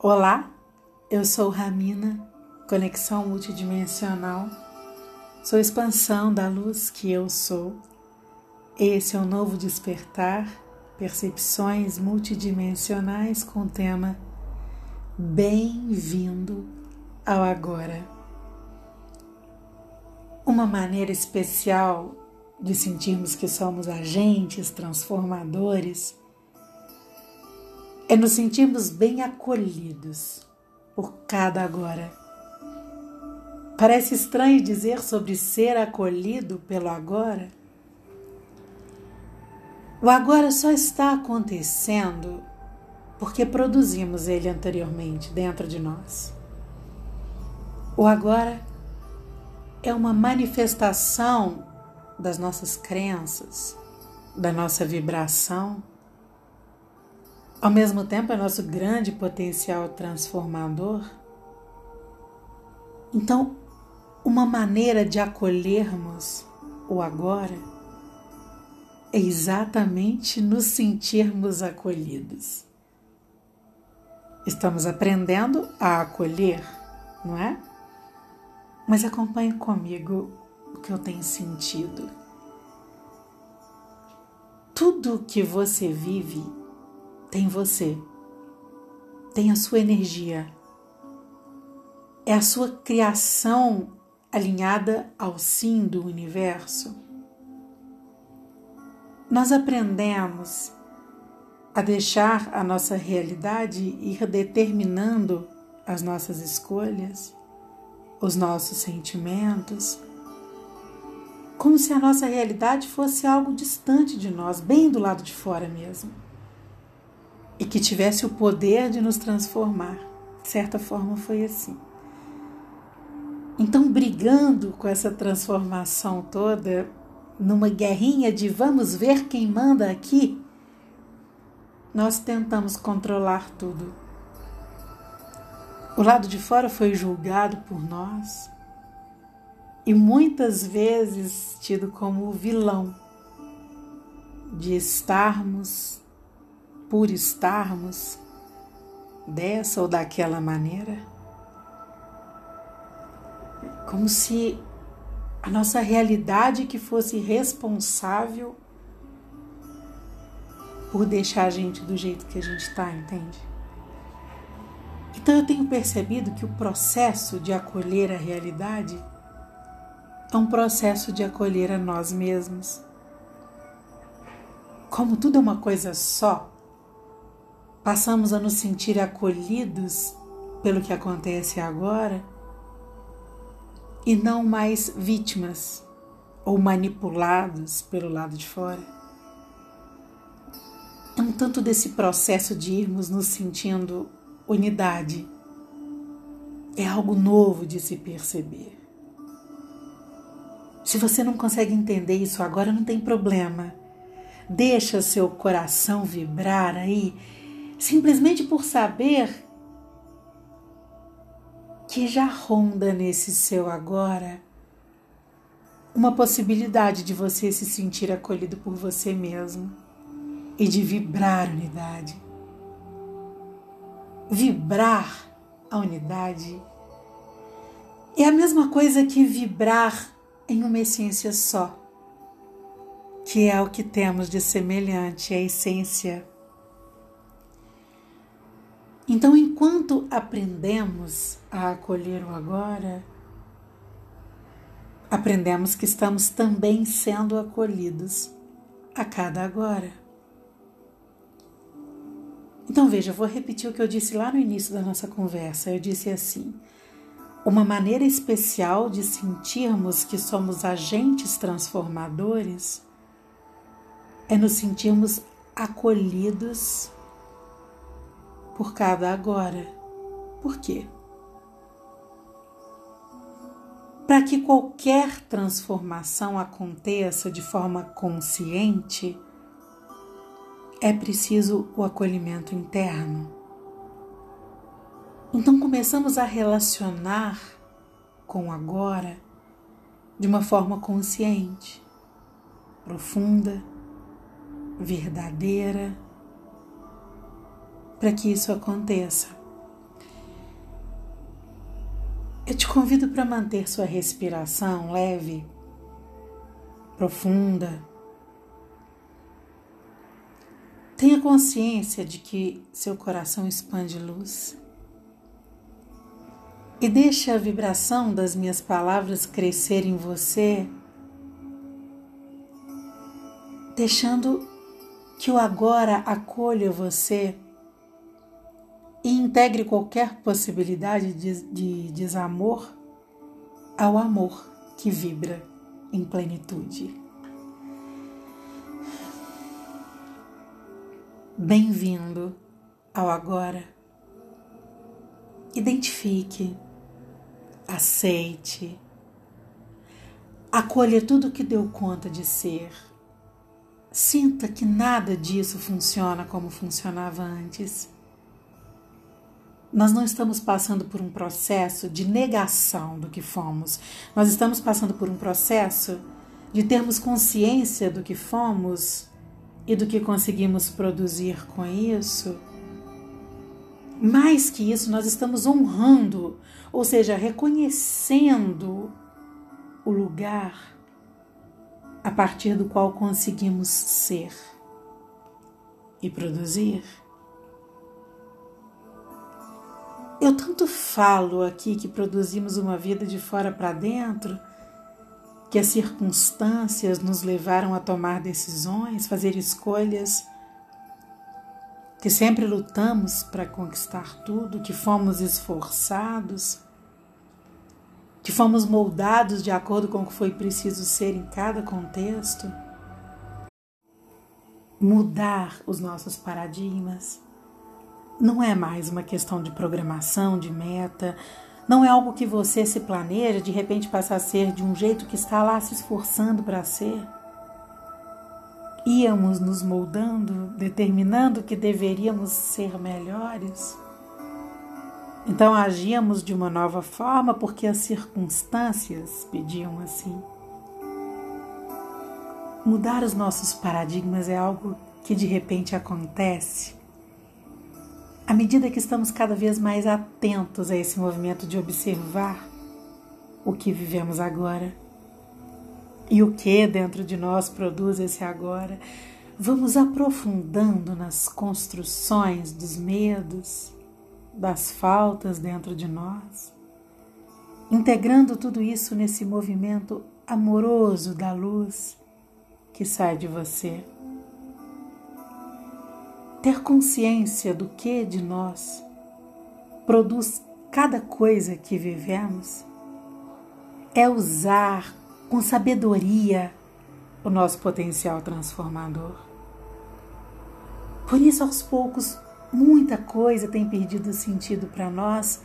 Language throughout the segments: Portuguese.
Olá, eu sou Ramina, conexão multidimensional. Sou expansão da luz que eu sou. Esse é o novo despertar, percepções multidimensionais com o tema Bem-vindo ao agora. Uma maneira especial de sentirmos que somos agentes transformadores é nos sentirmos bem acolhidos por cada agora. Parece estranho dizer sobre ser acolhido pelo agora. O agora só está acontecendo porque produzimos ele anteriormente dentro de nós. O agora é uma manifestação das nossas crenças, da nossa vibração ao mesmo tempo é nosso grande potencial transformador. Então, uma maneira de acolhermos o agora é exatamente nos sentirmos acolhidos. Estamos aprendendo a acolher, não é? Mas acompanhe comigo o que eu tenho sentido. Tudo que você vive tem você, tem a sua energia. É a sua criação alinhada ao sim do universo. Nós aprendemos a deixar a nossa realidade ir determinando as nossas escolhas, os nossos sentimentos, como se a nossa realidade fosse algo distante de nós, bem do lado de fora mesmo e que tivesse o poder de nos transformar. De certa forma, foi assim. Então, brigando com essa transformação toda, numa guerrinha de vamos ver quem manda aqui, nós tentamos controlar tudo. O lado de fora foi julgado por nós e muitas vezes tido como vilão de estarmos por estarmos dessa ou daquela maneira, como se a nossa realidade que fosse responsável por deixar a gente do jeito que a gente está, entende? Então eu tenho percebido que o processo de acolher a realidade é um processo de acolher a nós mesmos. Como tudo é uma coisa só, passamos a nos sentir acolhidos pelo que acontece agora e não mais vítimas ou manipulados pelo lado de fora. É um tanto desse processo de irmos nos sentindo unidade. É algo novo de se perceber. Se você não consegue entender isso agora, não tem problema. Deixa seu coração vibrar aí simplesmente por saber que já ronda nesse seu agora uma possibilidade de você se sentir acolhido por você mesmo e de vibrar unidade. Vibrar a unidade é a mesma coisa que vibrar em uma essência só, que é o que temos de semelhante à essência então, enquanto aprendemos a acolher o agora, aprendemos que estamos também sendo acolhidos a cada agora. Então veja, vou repetir o que eu disse lá no início da nossa conversa. Eu disse assim: uma maneira especial de sentirmos que somos agentes transformadores é nos sentirmos acolhidos por cada agora. Por quê? Para que qualquer transformação aconteça de forma consciente, é preciso o acolhimento interno. Então começamos a relacionar com o agora de uma forma consciente, profunda, verdadeira para que isso aconteça. convido para manter sua respiração leve, profunda. Tenha consciência de que seu coração expande luz. E deixe a vibração das minhas palavras crescer em você, deixando que o agora acolha você e integre qualquer possibilidade de, de desamor ao amor que vibra em plenitude. Bem-vindo ao agora. Identifique, aceite, acolha tudo que deu conta de ser. Sinta que nada disso funciona como funcionava antes nós não estamos passando por um processo de negação do que fomos, nós estamos passando por um processo de termos consciência do que fomos e do que conseguimos produzir com isso. Mais que isso, nós estamos honrando, ou seja, reconhecendo o lugar a partir do qual conseguimos ser e produzir. Eu tanto falo aqui que produzimos uma vida de fora para dentro, que as circunstâncias nos levaram a tomar decisões, fazer escolhas, que sempre lutamos para conquistar tudo, que fomos esforçados, que fomos moldados de acordo com o que foi preciso ser em cada contexto. Mudar os nossos paradigmas não é mais uma questão de programação, de meta, não é algo que você se planeja de repente passar a ser de um jeito que está lá se esforçando para ser. Íamos nos moldando, determinando que deveríamos ser melhores. Então agíamos de uma nova forma porque as circunstâncias pediam assim. Mudar os nossos paradigmas é algo que de repente acontece à medida que estamos cada vez mais atentos a esse movimento de observar o que vivemos agora e o que dentro de nós produz esse agora, vamos aprofundando nas construções dos medos, das faltas dentro de nós, integrando tudo isso nesse movimento amoroso da luz que sai de você ter consciência do que de nós produz cada coisa que vivemos é usar com sabedoria o nosso potencial transformador. Por isso, aos poucos, muita coisa tem perdido sentido para nós,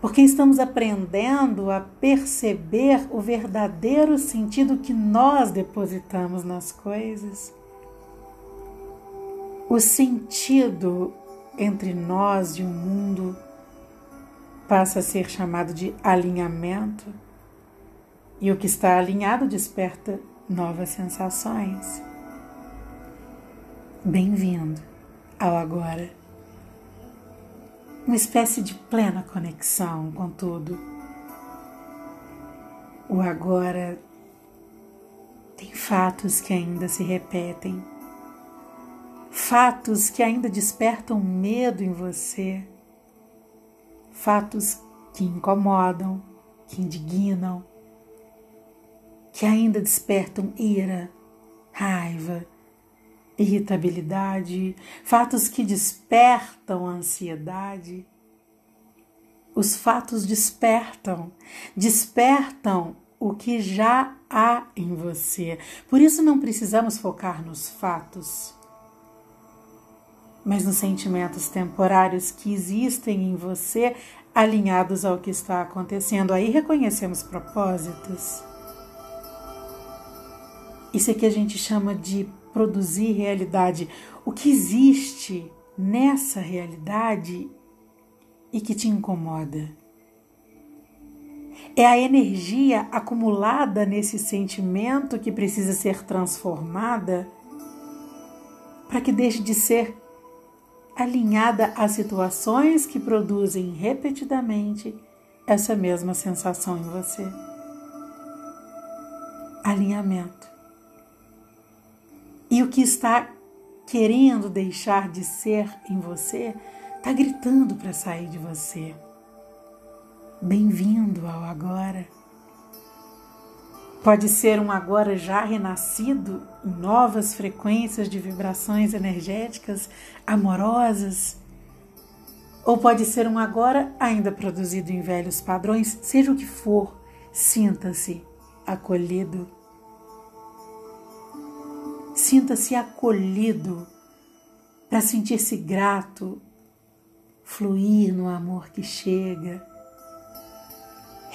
porque estamos aprendendo a perceber o verdadeiro sentido que nós depositamos nas coisas. O sentido entre nós e o mundo passa a ser chamado de alinhamento, e o que está alinhado desperta novas sensações. Bem-vindo ao agora. Uma espécie de plena conexão com tudo. O agora tem fatos que ainda se repetem fatos que ainda despertam medo em você, fatos que incomodam, que indignam, que ainda despertam ira, raiva, irritabilidade, fatos que despertam ansiedade. Os fatos despertam, despertam o que já há em você. Por isso não precisamos focar nos fatos mas nos sentimentos temporários que existem em você alinhados ao que está acontecendo. Aí reconhecemos propósitos. Isso é que a gente chama de produzir realidade. O que existe nessa realidade e que te incomoda? É a energia acumulada nesse sentimento que precisa ser transformada para que deixe de ser alinhada a situações que produzem repetidamente essa mesma sensação em você. Alinhamento. E o que está querendo deixar de ser em você está gritando para sair de você. Bem-vindo ao agora. Pode ser um agora já renascido novas frequências de vibrações energéticas amorosas, ou pode ser um agora ainda produzido em velhos padrões, seja o que for, sinta-se acolhido. Sinta-se acolhido para sentir-se grato, fluir no amor que chega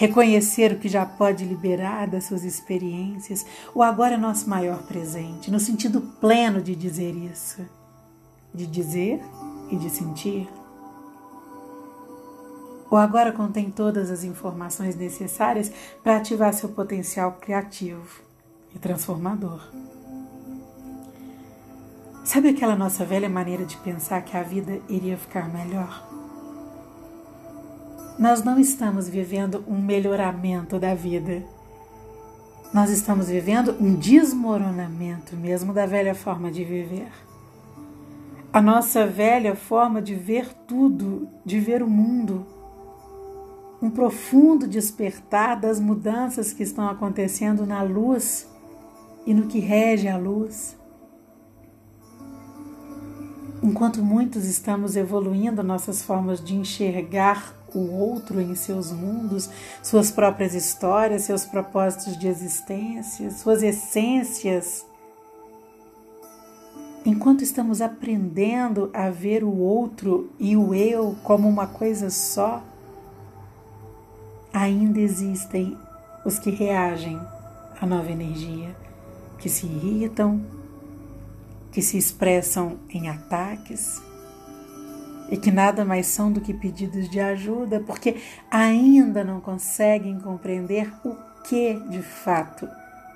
reconhecer o que já pode liberar das suas experiências. O agora é nosso maior presente, no sentido pleno de dizer isso, de dizer e de sentir. O agora contém todas as informações necessárias para ativar seu potencial criativo e transformador. Sabe aquela nossa velha maneira de pensar que a vida iria ficar melhor? Nós não estamos vivendo um melhoramento da vida. Nós estamos vivendo um desmoronamento mesmo da velha forma de viver. A nossa velha forma de ver tudo, de ver o mundo. Um profundo despertar das mudanças que estão acontecendo na luz e no que rege a luz. Enquanto muitos estamos evoluindo nossas formas de enxergar o outro em seus mundos, suas próprias histórias, seus propósitos de existência, suas essências. Enquanto estamos aprendendo a ver o outro e o eu como uma coisa só, ainda existem os que reagem à nova energia, que se irritam, que se expressam em ataques e que nada mais são do que pedidos de ajuda, porque ainda não conseguem compreender o que de fato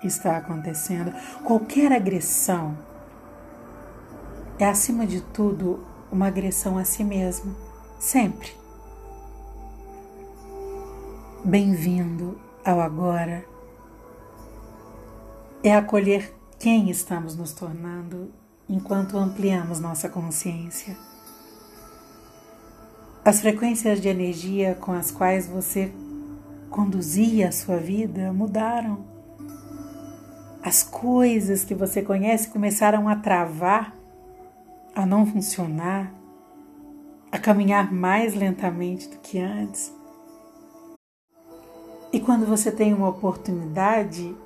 está acontecendo. Qualquer agressão é, acima de tudo, uma agressão a si mesmo, sempre. Bem-vindo ao agora. É acolher quem estamos nos tornando enquanto ampliamos nossa consciência. As frequências de energia com as quais você conduzia a sua vida mudaram. As coisas que você conhece começaram a travar, a não funcionar, a caminhar mais lentamente do que antes. E quando você tem uma oportunidade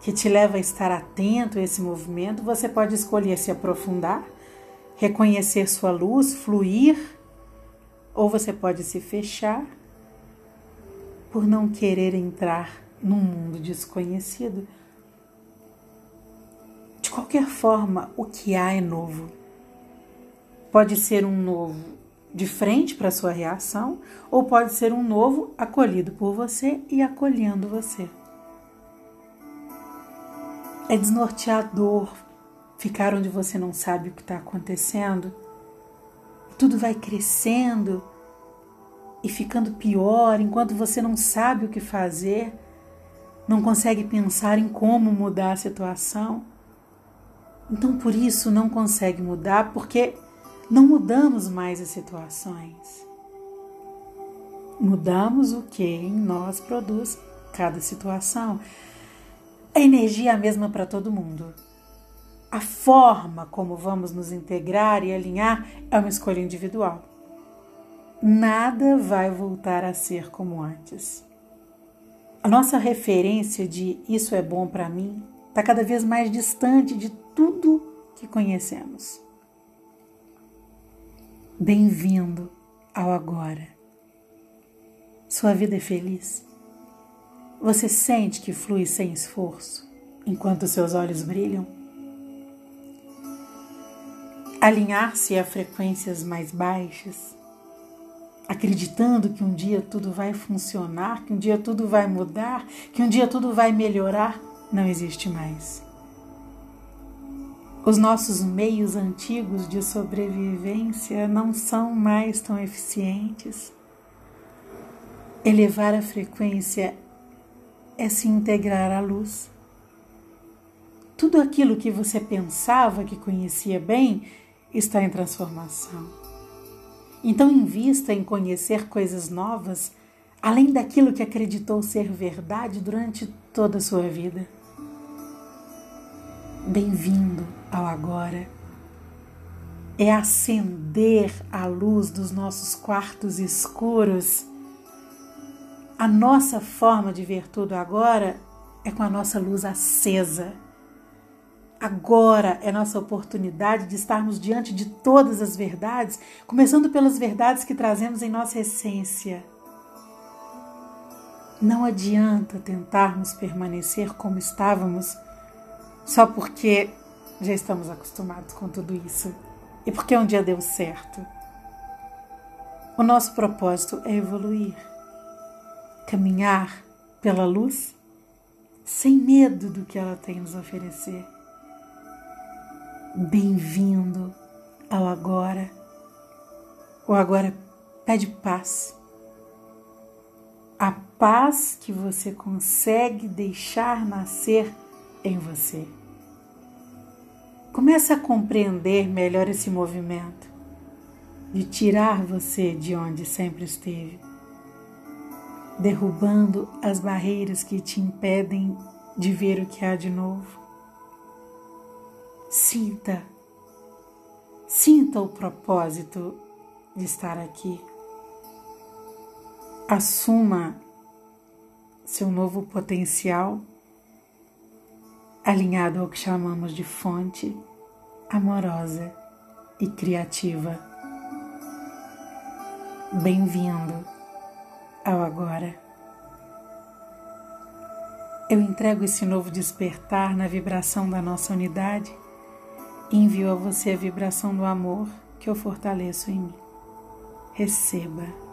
que te leva a estar atento a esse movimento, você pode escolher se aprofundar, reconhecer sua luz, fluir ou você pode se fechar por não querer entrar num mundo desconhecido. De qualquer forma, o que há é novo. Pode ser um novo de frente para sua reação, ou pode ser um novo acolhido por você e acolhendo você. É desnorteador ficar onde você não sabe o que está acontecendo tudo vai crescendo e ficando pior enquanto você não sabe o que fazer, não consegue pensar em como mudar a situação. Então, por isso, não consegue mudar, porque não mudamos mais as situações. Mudamos o que em nós produz cada situação. A energia é a mesma para todo mundo. A forma como vamos nos integrar e alinhar é uma escolha individual. Nada vai voltar a ser como antes. A nossa referência de isso é bom para mim está cada vez mais distante de tudo que conhecemos. Bem-vindo ao agora. Sua vida é feliz? Você sente que flui sem esforço enquanto seus olhos brilham? Alinhar-se a frequências mais baixas, acreditando que um dia tudo vai funcionar, que um dia tudo vai mudar, que um dia tudo vai melhorar, não existe mais. Os nossos meios antigos de sobrevivência não são mais tão eficientes. Elevar a frequência é se integrar à luz. Tudo aquilo que você pensava que conhecia bem está em transformação. Então, invista em conhecer coisas novas, além daquilo que acreditou ser verdade durante toda a sua vida. Bem-vindo ao agora. É acender a luz dos nossos quartos escuros. A nossa forma de ver tudo agora é com a nossa luz acesa Agora é nossa oportunidade de estarmos diante de todas as verdades, começando pelas verdades que trazemos em nossa essência. Não adianta tentarmos permanecer como estávamos só porque já estamos acostumados com tudo isso e porque um dia deu certo. O nosso propósito é evoluir, caminhar pela luz sem medo do que ela tem nos oferecer. Bem-vindo ao agora. O agora pede paz. A paz que você consegue deixar nascer em você. Comece a compreender melhor esse movimento de tirar você de onde sempre esteve, derrubando as barreiras que te impedem de ver o que há de novo Sinta, sinta o propósito de estar aqui. Assuma seu novo potencial alinhado ao que chamamos de fonte amorosa e criativa. Bem-vindo ao agora. Eu entrego esse novo despertar na vibração da nossa unidade envio a você a vibração do amor que eu fortaleço em mim. Receba.